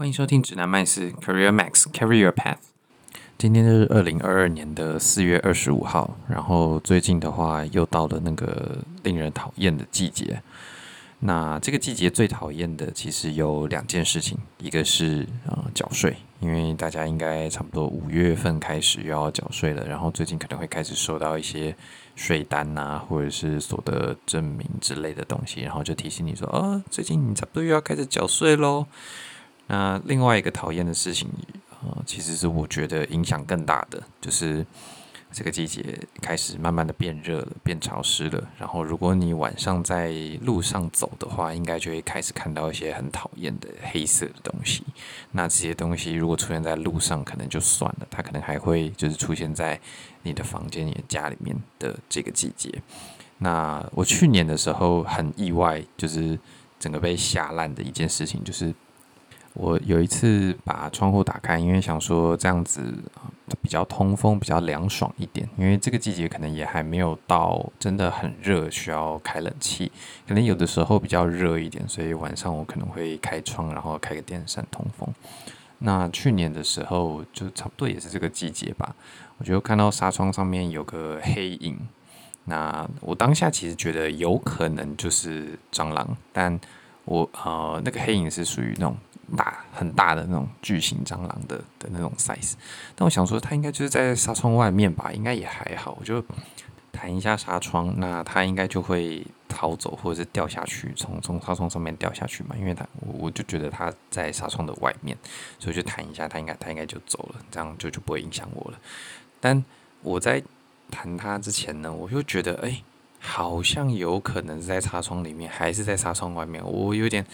欢迎收听指南麦斯 Career Max Career Path。今天是二零二二年的四月二十五号，然后最近的话又到了那个令人讨厌的季节。那这个季节最讨厌的其实有两件事情，一个是啊缴税，因为大家应该差不多五月份开始又要缴税了，然后最近可能会开始收到一些税单啊，或者是所得证明之类的东西，然后就提醒你说，哦，最近你差不多又要开始缴税喽。那另外一个讨厌的事情，呃，其实是我觉得影响更大的，就是这个季节开始慢慢的变热了，变潮湿了。然后，如果你晚上在路上走的话，应该就会开始看到一些很讨厌的黑色的东西。那这些东西如果出现在路上，可能就算了，它可能还会就是出现在你的房间、你的家里面的这个季节。那我去年的时候很意外，就是整个被吓烂的一件事情，就是。我有一次把窗户打开，因为想说这样子比较通风，比较凉爽一点。因为这个季节可能也还没有到真的很热，需要开冷气。可能有的时候比较热一点，所以晚上我可能会开窗，然后开个电扇通风。那去年的时候就差不多也是这个季节吧，我就看到纱窗上面有个黑影。那我当下其实觉得有可能就是蟑螂，但我呃那个黑影是属于那种。大很大的那种巨型蟑螂的的那种 size，但我想说它应该就是在纱窗外面吧，应该也还好。我就弹一下纱窗，那它应该就会逃走或者是掉下去，从从纱窗上面掉下去嘛。因为它我我就觉得它在纱窗的外面，所以就弹一下，它应该它应该就走了，这样就就不会影响我了。但我在弹它之前呢，我就觉得哎。好像有可能是在纱窗里面，还是在纱窗外面，我有点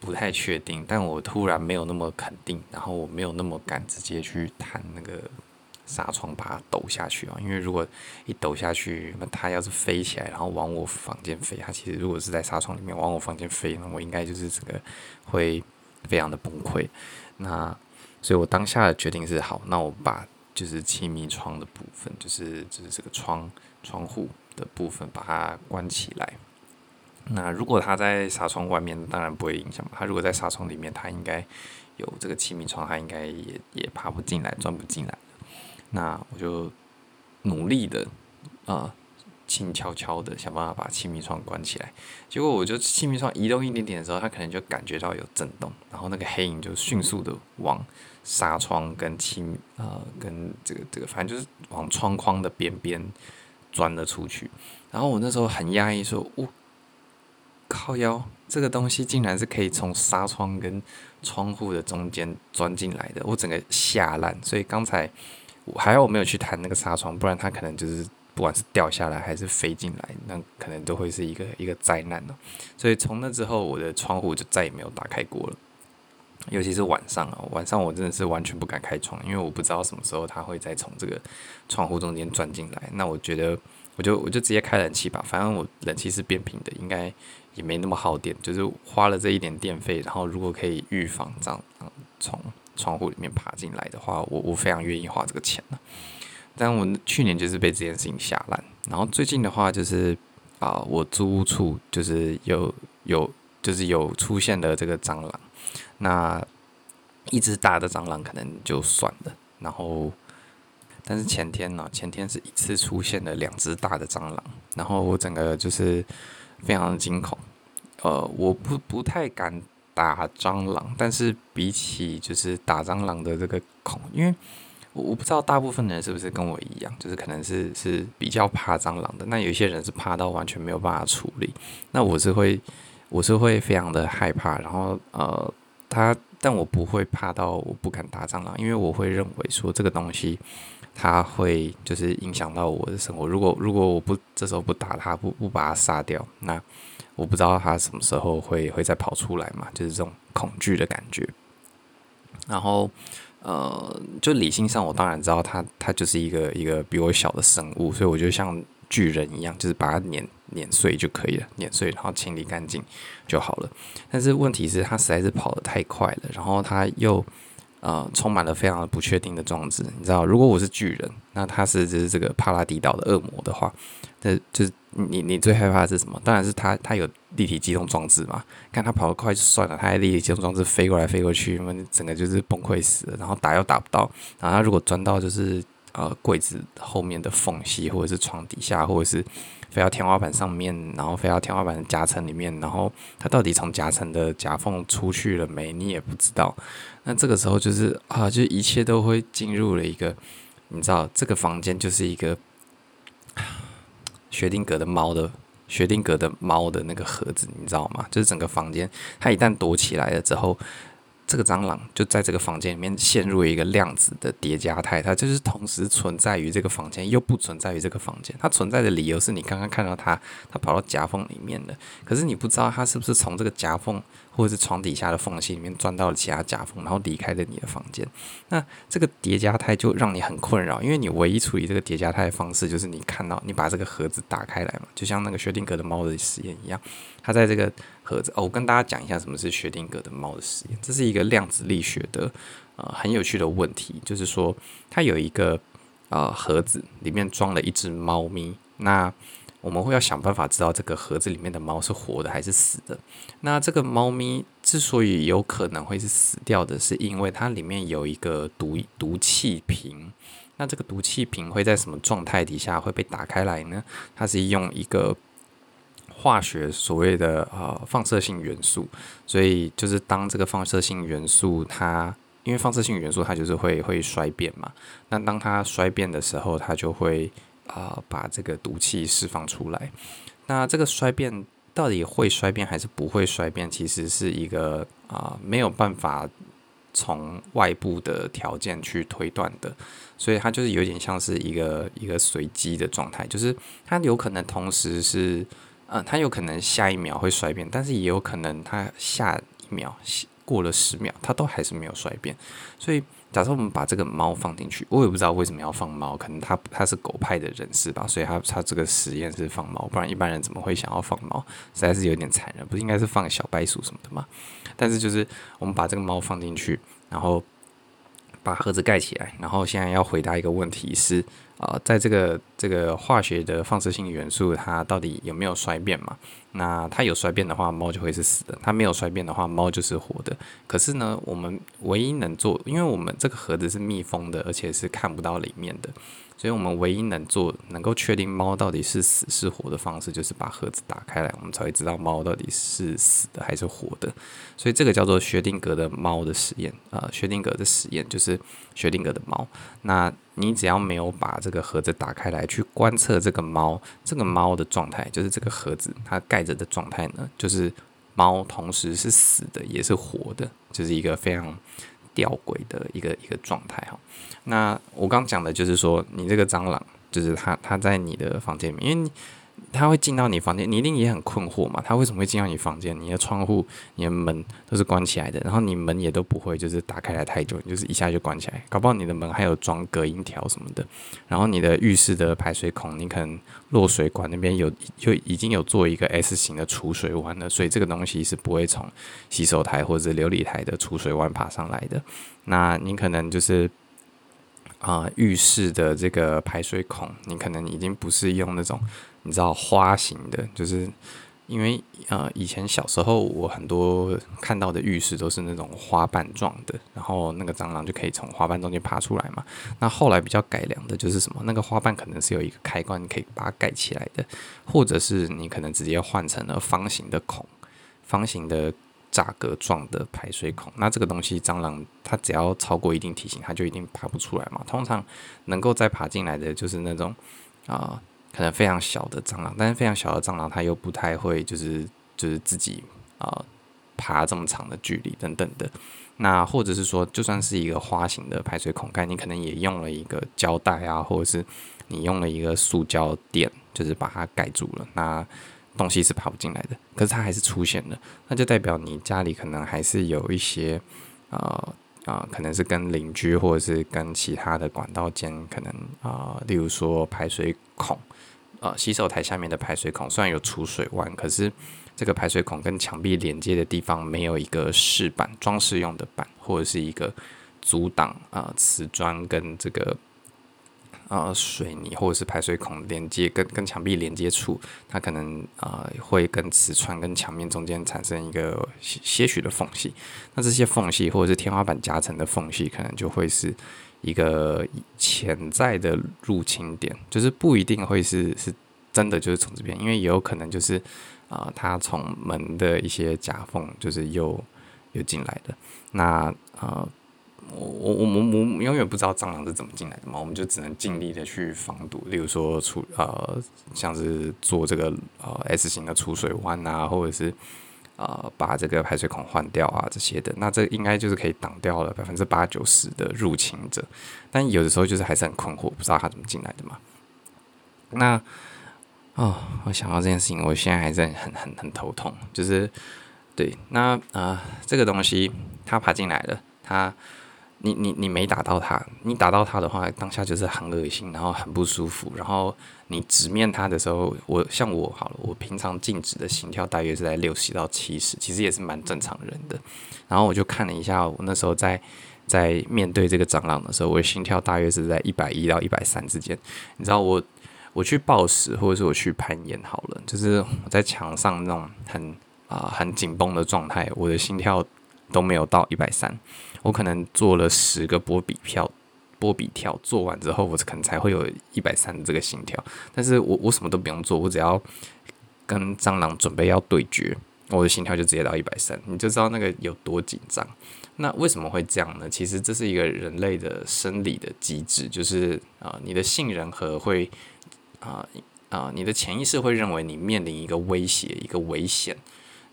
不太确定。但我突然没有那么肯定，然后我没有那么敢直接去弹那个纱窗，把它抖下去啊。因为如果一抖下去，那它要是飞起来，然后往我房间飞，它其实如果是在纱窗里面往我房间飞，那我应该就是这个会非常的崩溃。那所以我当下的决定是好，那我把就是气密窗的部分，就是就是这个窗窗户。的部分把它关起来。那如果它在纱窗外面，当然不会影响。它如果在纱窗里面，它应该有这个气密窗，它应该也也爬不进来，钻不进来。那我就努力的啊，轻悄悄的想办法把气密窗关起来。结果我就气密窗移动一点点的时候，它可能就感觉到有震动，然后那个黑影就迅速的往纱窗跟气啊跟这个这个，反正就是往窗框的边边。钻了出去，然后我那时候很压抑，说：“我靠腰，这个东西竟然是可以从纱窗跟窗户的中间钻进来的，我整个吓烂。所以刚才我还好我没有去弹那个纱窗，不然它可能就是不管是掉下来还是飞进来，那可能都会是一个一个灾难了。所以从那之后，我的窗户就再也没有打开过了。”尤其是晚上啊，晚上我真的是完全不敢开窗，因为我不知道什么时候它会再从这个窗户中间钻进来。那我觉得，我就我就直接开冷气吧，反正我冷气是变频的，应该也没那么耗电，就是花了这一点电费，然后如果可以预防这样从窗户里面爬进来的话，我我非常愿意花这个钱呢。但我去年就是被这件事情吓烂，然后最近的话就是啊，我租屋处就是有有就是有出现了这个蟑螂。那一只大的蟑螂可能就算了，然后，但是前天呢，前天是一次出现了两只大的蟑螂，然后我整个就是非常惊恐，呃，我不不太敢打蟑螂，但是比起就是打蟑螂的这个恐，因为我我不知道大部分人是不是跟我一样，就是可能是是比较怕蟑螂的，那有些人是怕到完全没有办法处理，那我是会我是会非常的害怕，然后呃。它，但我不会怕到我不敢打蟑螂，因为我会认为说这个东西它会就是影响到我的生活。如果如果我不这时候不打它，不不把它杀掉，那我不知道它什么时候会会再跑出来嘛，就是这种恐惧的感觉。然后呃，就理性上我当然知道它它就是一个一个比我小的生物，所以我就像巨人一样，就是把它碾。碾碎就可以了，碾碎然后清理干净就好了。但是问题是，它实在是跑得太快了，然后它又呃充满了非常不确定的装置。你知道，如果我是巨人，那他是就是这个帕拉迪岛的恶魔的话，那就是你你最害怕的是什么？当然是它它有立体机动装置嘛。看它跑得快就算了，它还立体机动装置飞过来飞过去，那整个就是崩溃死了。然后打又打不到，然后它如果钻到就是呃柜子后面的缝隙，或者是床底下，或者是飞到天花板上面，然后飞到天花板的夹层里面，然后它到底从夹层的夹缝出去了没？你也不知道。那这个时候就是啊，就一切都会进入了一个，你知道，这个房间就是一个。薛定谔的猫的薛定谔的猫的那个盒子，你知道吗？就是整个房间，它一旦躲起来了之后，这个蟑螂就在这个房间里面陷入一个量子的叠加态，它就是同时存在于这个房间，又不存在于这个房间。它存在的理由是你刚刚看到它，它跑到夹缝里面了，可是你不知道它是不是从这个夹缝。或者是床底下的缝隙里面钻到了其他夹缝，然后离开了你的房间。那这个叠加态就让你很困扰，因为你唯一处理这个叠加态的方式就是你看到你把这个盒子打开来嘛，就像那个薛定谔的猫的实验一样。它在这个盒子哦，我跟大家讲一下什么是薛定谔的猫的实验。这是一个量子力学的呃很有趣的问题，就是说它有一个呃盒子里面装了一只猫咪，那。我们会要想办法知道这个盒子里面的猫是活的还是死的。那这个猫咪之所以有可能会是死掉的，是因为它里面有一个毒毒气瓶。那这个毒气瓶会在什么状态底下会被打开来呢？它是用一个化学所谓的呃放射性元素。所以就是当这个放射性元素它因为放射性元素它就是会会衰变嘛。那当它衰变的时候，它就会。啊、把这个毒气释放出来。那这个衰变到底会衰变还是不会衰变？其实是一个啊、没有办法从外部的条件去推断的。所以它就是有点像是一个一个随机的状态，就是它有可能同时是，呃，它有可能下一秒会衰变，但是也有可能它下一秒过了十秒，它都还是没有衰变。所以。假设我们把这个猫放进去，我也不知道为什么要放猫，可能他他是狗派的人士吧，所以他他这个实验是放猫，不然一般人怎么会想要放猫？实在是有点残忍，不是应该是放小白鼠什么的吗？但是就是我们把这个猫放进去，然后把盒子盖起来，然后现在要回答一个问题是。啊、在这个这个化学的放射性元素，它到底有没有衰变嘛？那它有衰变的话，猫就会是死的；它没有衰变的话，猫就是活的。可是呢，我们唯一能做，因为我们这个盒子是密封的，而且是看不到里面的。所以我们唯一能做、能够确定猫到底是死是活的方式，就是把盒子打开来，我们才会知道猫到底是死的还是活的。所以这个叫做薛定谔的猫的实验、呃，薛定谔的实验就是薛定谔的猫。那你只要没有把这个盒子打开来，去观测这个猫，这个猫的状态，就是这个盒子它盖着的状态呢，就是猫同时是死的也是活的，就是一个非常。吊诡的一个一个状态哈，那我刚讲的就是说，你这个蟑螂就是它，它在你的房间里面，因为你。他会进到你房间，你一定也很困惑嘛？他为什么会进到你房间？你的窗户、你的门都是关起来的，然后你门也都不会就是打开来太久，就是一下就关起来。搞不好你的门还有装隔音条什么的。然后你的浴室的排水孔，你可能落水管那边有就已经有做一个 S 型的储水弯了，所以这个东西是不会从洗手台或者琉璃台的储水弯爬上来的。那你可能就是。啊、浴室的这个排水孔，你可能已经不是用那种你知道花型的，就是因为呃以前小时候我很多看到的浴室都是那种花瓣状的，然后那个蟑螂就可以从花瓣中间爬出来嘛。那后来比较改良的就是什么？那个花瓣可能是有一个开关，可以把它盖起来的，或者是你可能直接换成了方形的孔，方形的。栅格状的排水孔，那这个东西蟑螂它只要超过一定体型，它就一定爬不出来嘛。通常能够再爬进来的就是那种啊、可能非常小的蟑螂，但是非常小的蟑螂它又不太会就是就是自己啊、爬这么长的距离等等的。那或者是说，就算是一个花形的排水孔盖，你可能也用了一个胶带啊，或者是你用了一个塑胶垫，就是把它盖住了。那东西是跑不进来的，可是它还是出现了，那就代表你家里可能还是有一些，呃啊、可能是跟邻居或者是跟其他的管道间，可能啊、例如说排水孔，呃，洗手台下面的排水孔虽然有储水弯，可是这个排水孔跟墙壁连接的地方没有一个饰板，装饰用的板，或者是一个阻挡啊、瓷砖跟这个呃水泥或者是排水孔连接跟跟墙壁连接处，它可能呃会跟瓷砖跟墙面中间产生一个些许的缝隙。那这些缝隙或者是天花板夹层的缝隙，可能就会是一个潜在的入侵点，就是不一定会是是真的就是从这边，因为也有可能就是啊、呃，它从门的一些夹缝就是又又进来的。那呃。我我我我我永远不知道蟑螂是怎么进来的嘛，我们就只能尽力的去防堵，例如说出呃像是做这个呃 S 型的储水弯啊，或者是呃把这个排水孔换掉啊这些的，那这应该就是可以挡掉了百分之八九十的入侵者，但有的时候就是还是很困惑，不知道他怎么进来的嘛。那哦，我想到这件事情，我现在还是很很很头痛，就是对，那啊、呃、这个东西它爬进来了，它。你你你没打到它，你打到它的话，当下就是很恶心，然后很不舒服。然后你直面它的时候，我像我好了，我平常静止的心跳大约是在六十到七十，其实也是蛮正常人的。然后我就看了一下，我那时候在在面对这个蟑螂的时候，我的心跳大约是在一百一到一百三之间。你知道我我去暴食或者是我去攀岩好了，就是我在墙上那种很啊、很紧绷的状态，我的心跳都没有到一百三。我可能做了十个波比跳，波比跳做完之后，我可能才会有一百三的这个心跳。但是我我什么都不用做，我只要跟蟑螂准备要对决，我的心跳就直接到一百三，你就知道那个有多紧张。那为什么会这样呢？其实这是一个人类的生理的机制，就是啊、你的杏仁核会啊啊、你的潜意识会认为你面临一个威胁、一个危险，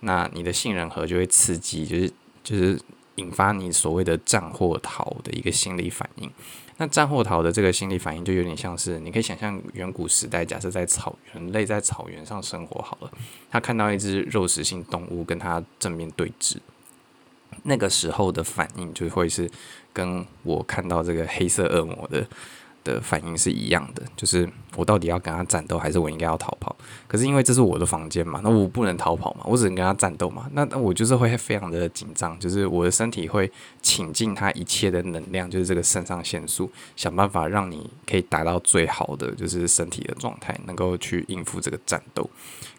那你的杏仁核就会刺激，就是就是。引发你所谓的战或逃的一个心理反应。那战或逃的这个心理反应，就有点像是你可以想象远古时代，假设在草人类在草原上生活好了，他看到一只肉食性动物跟他正面对峙，那个时候的反应就会是跟我看到这个黑色恶魔的。的反应是一样的，就是我到底要跟他战斗，还是我应该要逃跑？可是因为这是我的房间嘛，那我不能逃跑嘛，我只能跟他战斗嘛。那那我就是会非常的紧张，就是我的身体会倾尽他一切的能量，就是这个肾上腺素，想办法让你可以达到最好的就是身体的状态，能够去应付这个战斗。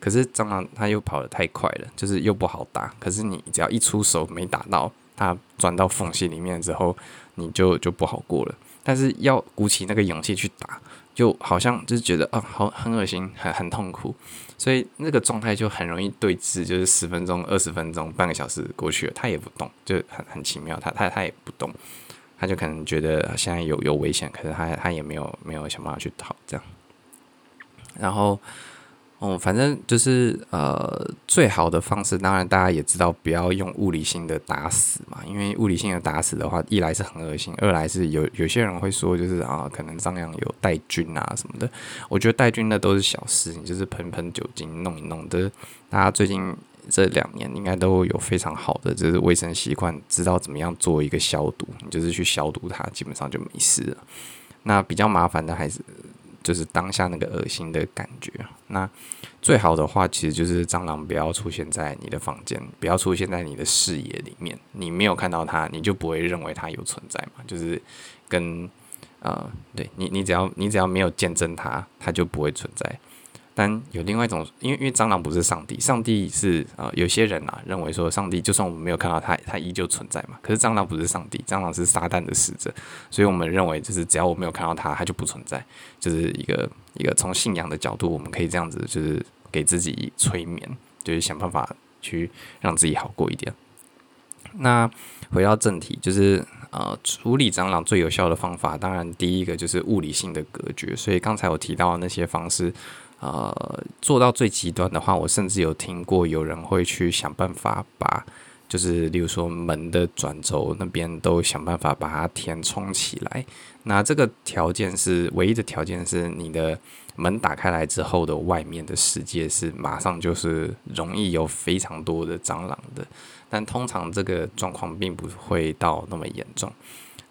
可是蟑螂它又跑得太快了，就是又不好打。可是你只要一出手没打到，它钻到缝隙里面之后，你就就不好过了。但是要鼓起那个勇气去打，就好像就是觉得啊，好很恶心，很很痛苦，所以那个状态就很容易对峙，就是十分钟、二十分钟、半个小时过去了，他也不动，就很很奇妙，他他他也不动，他就可能觉得现在有有危险，可是他他也没有没有想办法去逃这样，然后。哦，反正就是呃，最好的方式，当然大家也知道，不要用物理性的打死嘛，因为物理性的打死的话，一来是很恶心，二来是有有些人会说，就是啊，可能蟑螂有带菌啊什么的。我觉得带菌那都是小事，你就是喷喷酒精弄一弄的。大家最近这两年应该都有非常好的就是卫生习惯，知道怎么样做一个消毒，你就是去消毒它，基本上就没事了。那比较麻烦的还是。就是当下那个恶心的感觉。那最好的话，其实就是蟑螂不要出现在你的房间，不要出现在你的视野里面。你没有看到它，你就不会认为它有存在嘛。就是跟呃，对你，你只要你只要没有见证它，它就不会存在。但有另外一种，因为因为蟑螂不是上帝，上帝是、呃，有些人啊认为说上帝就算我们没有看到它，它依旧存在嘛。可是蟑螂不是上帝，蟑螂是撒旦的使者，所以我们认为就是只要我没有看到它，它就不存在。就是一个一个从信仰的角度，我们可以这样子，就是给自己催眠，就是想办法去让自己好过一点。那回到正题，就是呃处理蟑螂最有效的方法，当然第一个就是物理性的隔绝。所以刚才我提到的那些方式。呃，做到最极端的话，我甚至有听过有人会去想办法把，就是例如说门的转轴那边都想办法把它填充起来。那这个条件是唯一的条件是你的门打开来之后的外面的世界是马上就是容易有非常多的蟑螂的，但通常这个状况并不会到那么严重。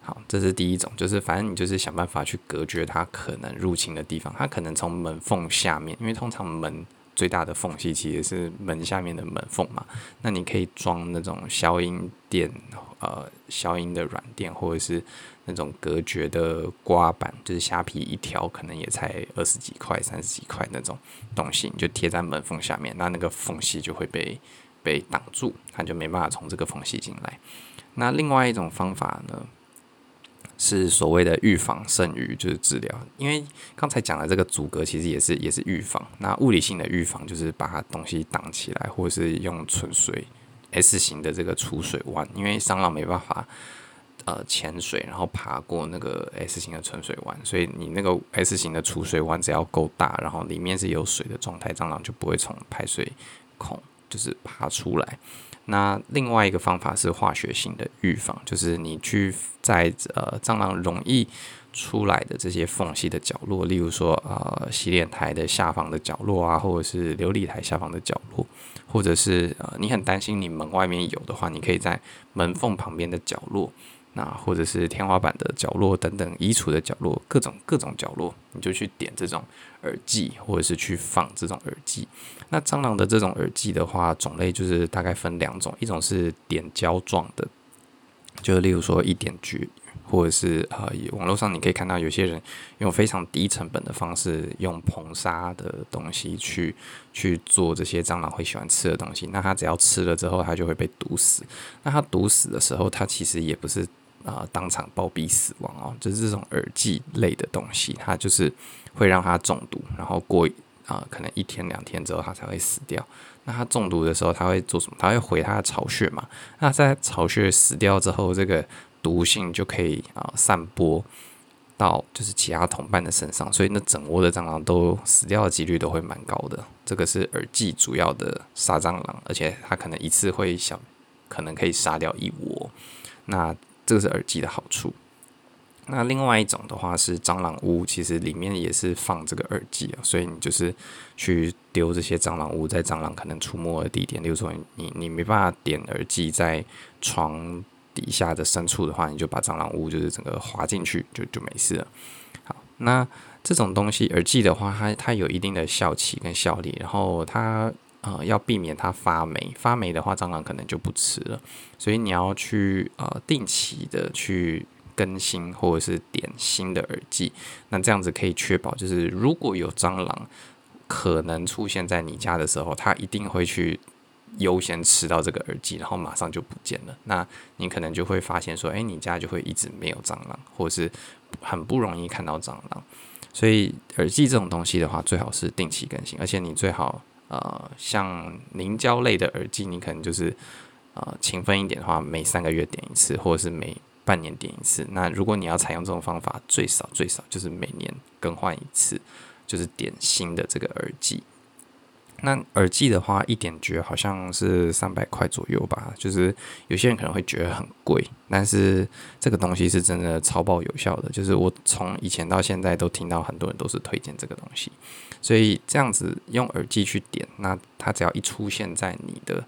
好，这是第一种，就是反正你就是想办法去隔绝它可能入侵的地方。它可能从门缝下面，因为通常门最大的缝隙其实是门下面的门缝嘛。那你可以装那种消音垫，呃，消音的软垫，或者是那种隔绝的刮板，就是虾皮一条可能也才二十几块、三十几块那种东西，你就贴在门缝下面，那那个缝隙就会被被挡住，它就没办法从这个缝隙进来。那另外一种方法呢，是所谓的预防胜于就是治疗，因为刚才讲的这个阻隔其实也是也是预防。那物理性的预防就是把东西挡起来，或者是用纯水 S 型的这个储水弯，因为蟑螂没办法呃潜水，然后爬过那个 S 型的存水弯，所以你那个 S 型的储水弯只要够大，然后里面是有水的状态，蟑螂就不会从排水孔就是爬出来。那另外一个方法是化学性的预防，就是你去在呃蟑螂容易出来的这些缝隙的角落，例如说呃洗脸台的下方的角落啊，或者是琉璃台下方的角落，或者是呃你很担心你门外面有的话，你可以在门缝旁边的角落。那或者是天花板的角落等等，衣橱的角落，各种各种角落，你就去点这种耳剂，或者是去放这种耳剂。那蟑螂的这种耳剂的话，种类就是大概分两种，一种是点胶状的，就是例如说一点绝，或者是呃，网络上你可以看到有些人用非常低成本的方式，用硼砂的东西去去做这些蟑螂会喜欢吃的东西。那它只要吃了之后，它就会被毒死。那它毒死的时候，它其实也不是。啊、当场暴毙死亡哦，就是这种耳剂类的东西，它就是会让它中毒，然后过啊、可能一天两天之后它才会死掉。那它中毒的时候，它会做什么？它会回它的巢穴嘛？那在巢穴死掉之后，这个毒性就可以啊、散播到就是其他同伴的身上，所以那整窝的蟑螂都死掉的几率都会蛮高的。这个是耳剂主要的杀蟑螂，而且它可能一次会小，可能可以杀掉一窝。那这个是耳机的好处。那另外一种的话是蟑螂屋，其实里面也是放这个耳机啊，所以你就是去丢这些蟑螂屋在蟑螂可能出没的地点，例如说你你没办法点耳机在床底下的深处的话，你就把蟑螂屋就是整个滑进去就就没事了。好，那这种东西耳机的话，它它有一定的效期跟效力，然后它。呃，要避免它发霉，发霉的话，蟑螂可能就不吃了。所以你要去呃定期的去更新或者是点新的耳机，那这样子可以确保，就是如果有蟑螂可能出现在你家的时候，它一定会去优先吃到这个耳机，然后马上就不见了。那你可能就会发现说，诶，你家就会一直没有蟑螂，或者是很不容易看到蟑螂。所以耳机这种东西的话，最好是定期更新，而且你最好。呃，像凝胶类的耳机，你可能就是呃勤奋一点的话，每三个月点一次，或者是每半年点一次。那如果你要采用这种方法，最少最少就是每年更换一次，就是点新的这个耳机。那耳机的话，一点觉好像是三百块左右吧，就是有些人可能会觉得很贵，但是这个东西是真的超爆有效的。就是我从以前到现在都听到很多人都是推荐这个东西。所以这样子用耳机去点，那它只要一出现在你的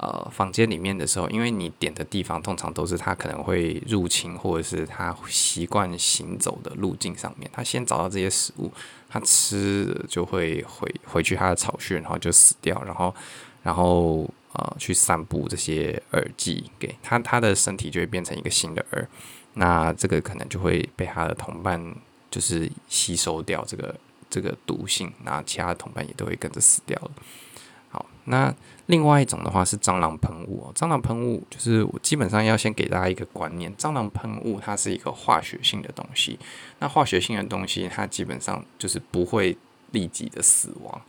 呃房间里面的时候，因为你点的地方通常都是它可能会入侵或者是它习惯行走的路径上面，它先找到这些食物，它吃就会回回去它的巢穴，然后就死掉，然后然后呃去散布这些耳剂给它，它的身体就会变成一个新的耳，那这个可能就会被它的同伴就是吸收掉这个。这个毒性，那其他同伴也都会跟着死掉了。那另外一种的话是蟑螂喷雾哦。蟑螂喷雾就是我基本上要先给大家一个观念，蟑螂喷雾它是一个化学性的东西。那化学性的东西，它基本上就是不会立即的死亡。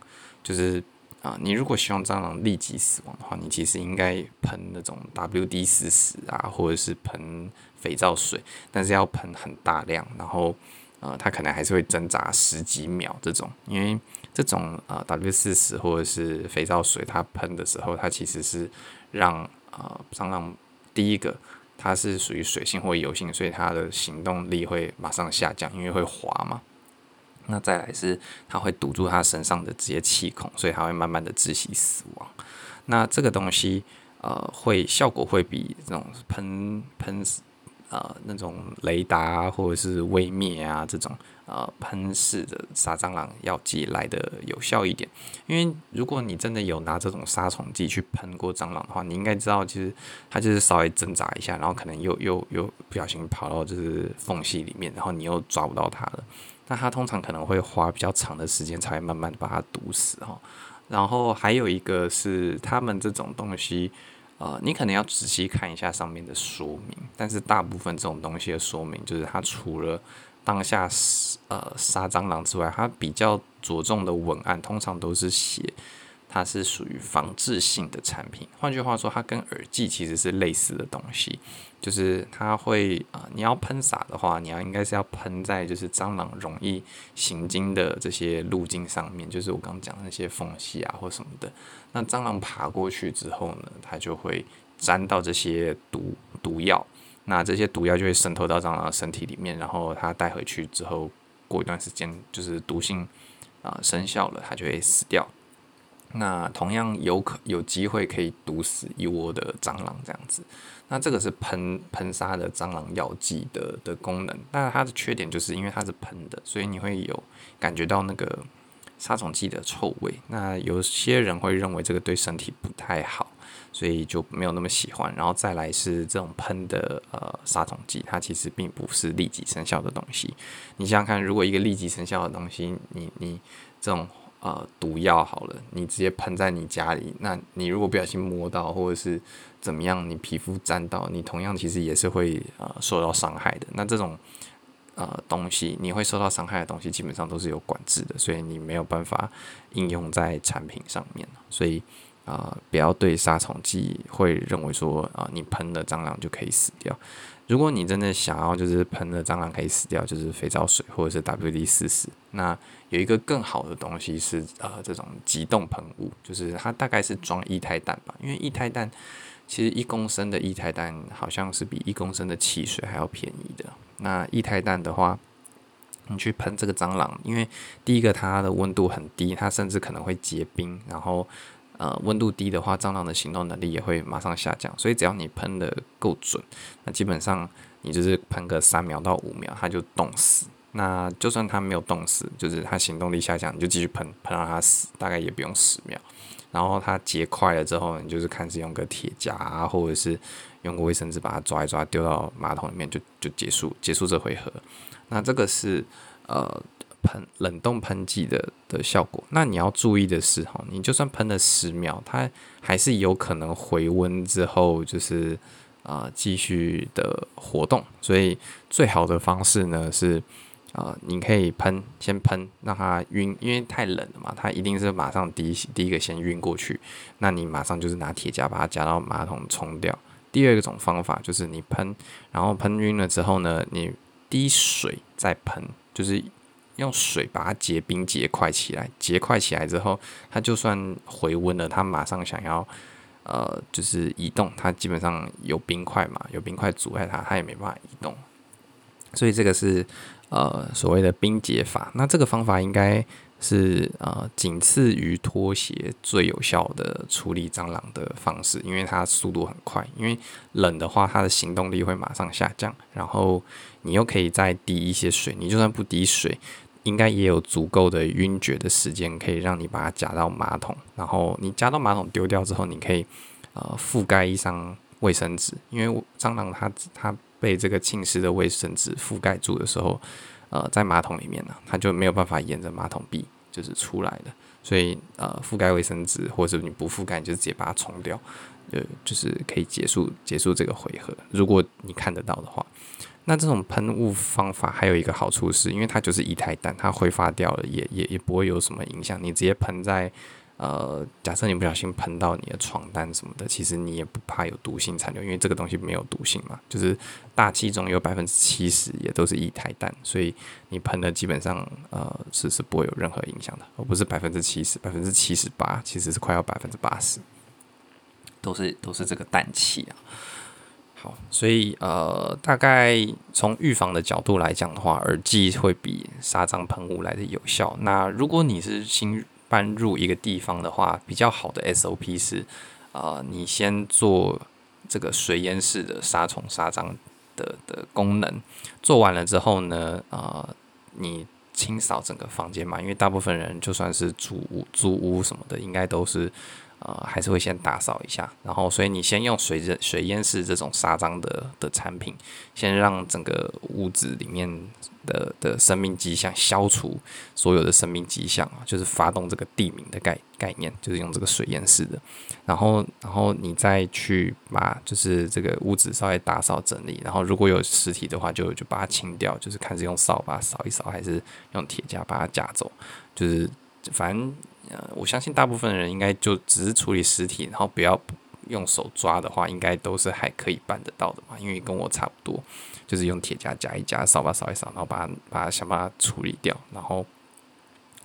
就是啊，你如果希望蟑螂立即死亡的话，你其实应该喷那种 WD 四十啊，或者是喷肥皂水，但是要喷很大量，然后。呃，它可能还是会挣扎十几秒这种，因为这种呃 W 四十或者是肥皂水，它喷的时候，它其实是让呃蟑螂第一个它是属于水性或油性，所以它的行动力会马上下降，因为会滑嘛。那再来是它会堵住它身上的这些气孔，所以它会慢慢的窒息死亡。那这个东西呃会效果会比这种喷喷。呃那种雷达，或者是微灭啊这种呃喷式的杀蟑螂药剂来的有效一点。因为如果你真的有拿这种杀虫剂去喷过蟑螂的话，你应该知道，其实它就是稍微挣扎一下，然后可能又又又不小心跑到就是缝隙里面，然后你又抓不到它了。那它通常可能会花比较长的时间才会慢慢把它毒死哈。然后还有一个是他们这种东西。呃，你可能要仔细看一下上面的说明，但是大部分这种东西的说明，就是它除了当下呃杀蟑螂之外，它比较着重的文案，通常都是写。它是属于防治性的产品，换句话说，它跟耳机其实是类似的东西，就是它会啊、你要喷洒的话，你要应该是要喷在就是蟑螂容易行经的这些路径上面，就是我刚讲的那些缝隙啊或什么的。那蟑螂爬过去之后呢，它就会沾到这些毒毒药，那这些毒药就会渗透到蟑螂的身体里面，然后它带回去之后，过一段时间就是毒性啊、生效了，它就会死掉。那同样有可有机会可以毒死一窝的蟑螂这样子，那这个是喷喷杀的蟑螂药剂的的功能。那它的缺点就是因为它是喷的，所以你会有感觉到那个杀虫剂的臭味。那有些人会认为这个对身体不太好，所以就没有那么喜欢。然后再来是这种喷的呃杀虫剂，它其实并不是立即生效的东西。你想想看，如果一个立即生效的东西，你你这种。呃，毒药好了，你直接喷在你家里，那你如果不小心摸到或者是怎么样，你皮肤沾到，你同样其实也是会呃受到伤害的。那这种呃东西，你会受到伤害的东西，基本上都是有管制的，所以你没有办法应用在产品上面。所以啊、不要对杀虫剂会认为说啊、你喷了蟑螂就可以死掉。如果你真的想要就是喷了蟑螂可以死掉，就是肥皂水或者是 WD 四十。那有一个更好的东西是呃这种急冻喷雾，就是它大概是装液态氮吧，因为液态氮其实一公升的液态氮好像是比一公升的汽水还要便宜的。那液态氮的话，你去喷这个蟑螂，因为第一个它的温度很低，它甚至可能会结冰，然后。呃，温度低的话，蟑螂的行动能力也会马上下降。所以只要你喷得够准，那基本上你就是喷个三秒到五秒，它就冻死。那就算它没有冻死，就是它行动力下降，你就继续喷，喷到它死，大概也不用十秒。然后它结块了之后，你就是看是用个铁夹，或者是用个卫生纸把它抓一抓，丢到马桶里面就就结束，结束这回合。那这个是呃。喷冷冻喷剂的的效果，那你要注意的是哈，你就算喷了十秒，它还是有可能回温之后就是啊继续的活动，所以最好的方式呢是啊、你可以喷先喷让它晕，因为太冷了嘛，它一定是马上第一第一个先晕过去，那你马上就是拿铁夹把它夹到马桶冲掉。第二种方法就是你喷，然后喷晕了之后呢，你滴水再喷，就是。用水把它结冰结块起来，结块起来之后，它就算回温了，它马上想要呃，就是移动，它基本上有冰块嘛，有冰块阻碍它，它也没办法移动。所以这个是呃所谓的冰结法。那这个方法应该是呃仅次于拖鞋最有效的处理蟑螂的方式，因为它速度很快。因为冷的话，它的行动力会马上下降，然后你又可以再滴一些水，你就算不滴水。应该也有足够的晕厥的时间，可以让你把它夹到马桶。然后你夹到马桶丢掉之后，你可以呃覆盖一张卫生纸，因为蟑螂它它被这个浸湿的卫生纸覆盖住的时候，呃，在马桶里面呢，它就没有办法沿着马桶壁就是出来的。所以呃，覆盖卫生纸，或者你不覆盖，你就直接把它冲掉，呃，就是可以结束结束这个回合。如果你看得到的话。那这种喷雾方法还有一个好处是，因为它就是液态氮，它挥发掉了也也也不会有什么影响。你直接喷在，呃，假设你不小心喷到你的床单什么的，其实你也不怕有毒性残留，因为这个东西没有毒性嘛。就是大气中有百分之七十也都是液态氮，所以你喷的基本上呃是是不会有任何影响的，而不是百分之七十，百分之七十八其实是快要百分之八十，都是都是这个氮气啊。好，所以呃，大概从预防的角度来讲的话，耳机会比杀蟑喷雾来的有效。那如果你是新搬入一个地方的话，比较好的 SOP 是，呃，你先做这个水烟式的杀虫杀蟑的的功能。做完了之后呢，呃，你清扫整个房间嘛，因为大部分人就算是租屋、租屋什么的，应该都是。呃，还是会先打扫一下，然后，所以你先用水水淹式这种杀蟑的的产品，先让整个屋子里面的的生命迹象消除所有的生命迹象啊，就是发动这个地名的概概念，就是用这个水淹式的，然后，然后你再去把就是这个屋子稍微打扫整理，然后如果有尸体的话就，就把它清掉，就是看是用扫把扫一扫，还是用铁夹把它夹走，就是反正。我相信大部分人应该就只是处理尸体，然后不要用手抓的话，应该都是还可以办得到的嘛。因为跟我差不多，就是用铁夹夹一夹，扫把扫一扫，然后把它把它想办法处理掉。然后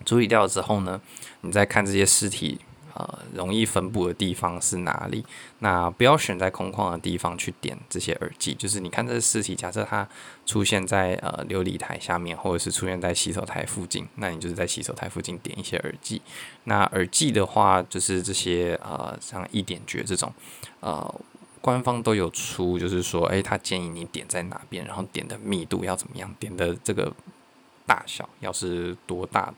处理掉之后呢，你再看这些尸体。呃，容易分布的地方是哪里？那不要选在空旷的地方去点这些耳机。就是你看这尸体，假设它出现在呃琉璃台下面，或者是出现在洗手台附近，那你就是在洗手台附近点一些耳机。那耳机的话，就是这些呃像一点诀这种，呃，官方都有出，就是说，诶、他建议你点在哪边，然后点的密度要怎么样，点的这个大小要是多大，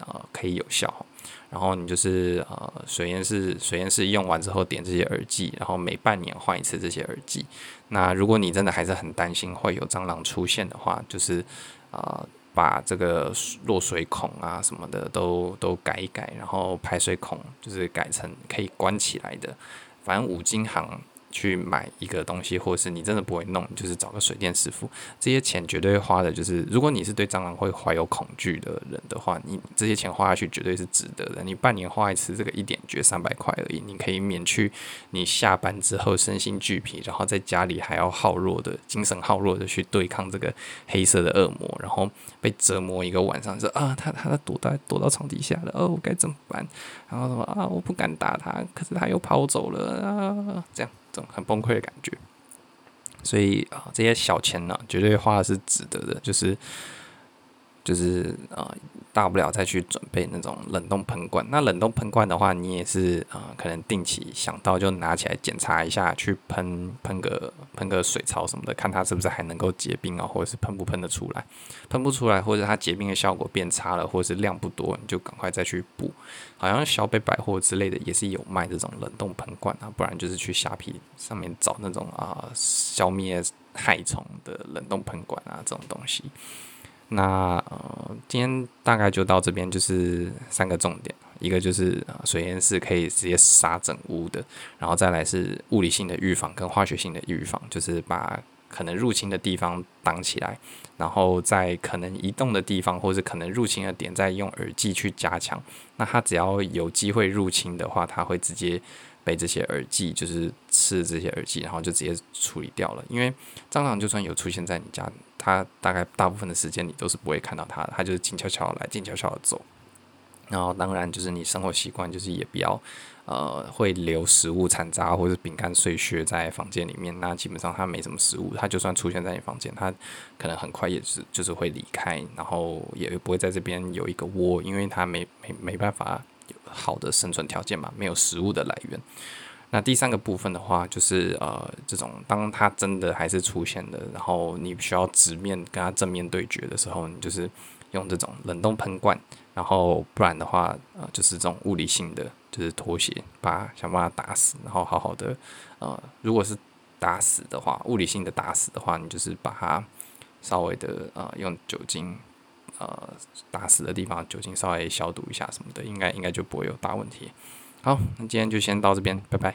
呃，可以有效。然后你就是呃水烟是水烟是用完之后点这些耳机，然后每半年换一次这些耳机。那如果你真的还是很担心会有蟑螂出现的话，就是呃把这个落水孔啊什么的都都改一改，然后排水孔就是改成可以关起来的。反正五金行。去买一个东西，或者是你真的不会弄，就是找个水电师傅，这些钱绝对花的。就是如果你是对蟑螂会怀有恐惧的人的话，你这些钱花下去绝对是值得的。你半年花一次这个一点绝三百块而已，你可以免去你下班之后身心俱疲，然后在家里还要耗弱的精神耗弱的去对抗这个黑色的恶魔，然后被折磨一个晚上，说啊，他他躲在躲到床底下了，哦，我该怎么办？然后什么啊，我不敢打他，可是他又跑走了啊，这样。这种很崩溃的感觉，所以啊、这些小钱呢，绝对花的是值得的，就是就是啊。大不了再去准备那种冷冻喷罐。那冷冻喷罐的话，你也是啊、可能定期想到就拿起来检查一下，去喷喷个喷个水槽什么的，看它是不是还能够结冰啊，或者是喷不喷得出来。喷不出来，或者它结冰的效果变差了，或者是量不多，你就赶快再去补。好像小北百货之类的也是有卖这种冷冻喷罐啊，不然就是去虾皮上面找那种啊、消灭害虫的冷冻喷罐啊，这种东西。那呃，今天大概就到这边，就是三个重点，一个就是水烟式可以直接杀整屋的，然后再来是物理性的预防跟化学性的预防，就是把可能入侵的地方挡起来，然后在可能移动的地方或者可能入侵的点再用耳剂去加强。那它只要有机会入侵的话，它会直接被这些耳剂就是吃这些耳剂，然后就直接处理掉了。因为蟑螂就算有出现在你家。它大概大部分的时间你都是不会看到它的，它就是静悄悄来，静悄悄的走。然后当然就是你生活习惯就是也比较呃会留食物残渣或者饼干碎屑在房间里面，那基本上它没什么食物，它就算出现在你房间，它可能很快也是就是会离开，然后也不会在这边有一个窝，因为它没没没办法好的生存条件嘛，没有食物的来源。那第三个部分的话，就是呃，这种当它真的还是出现的，然后你需要直面跟它正面对决的时候，你就是用这种冷冻喷罐，然后不然的话，呃，就是这种物理性的，就是拖鞋，把想办法打死，然后好好的，呃，如果是打死的话，物理性的打死的话，你就是把它稍微的呃用酒精，呃，打死的地方酒精稍微消毒一下什么的，应该应该就不会有大问题。好，那今天就先到这边，拜拜。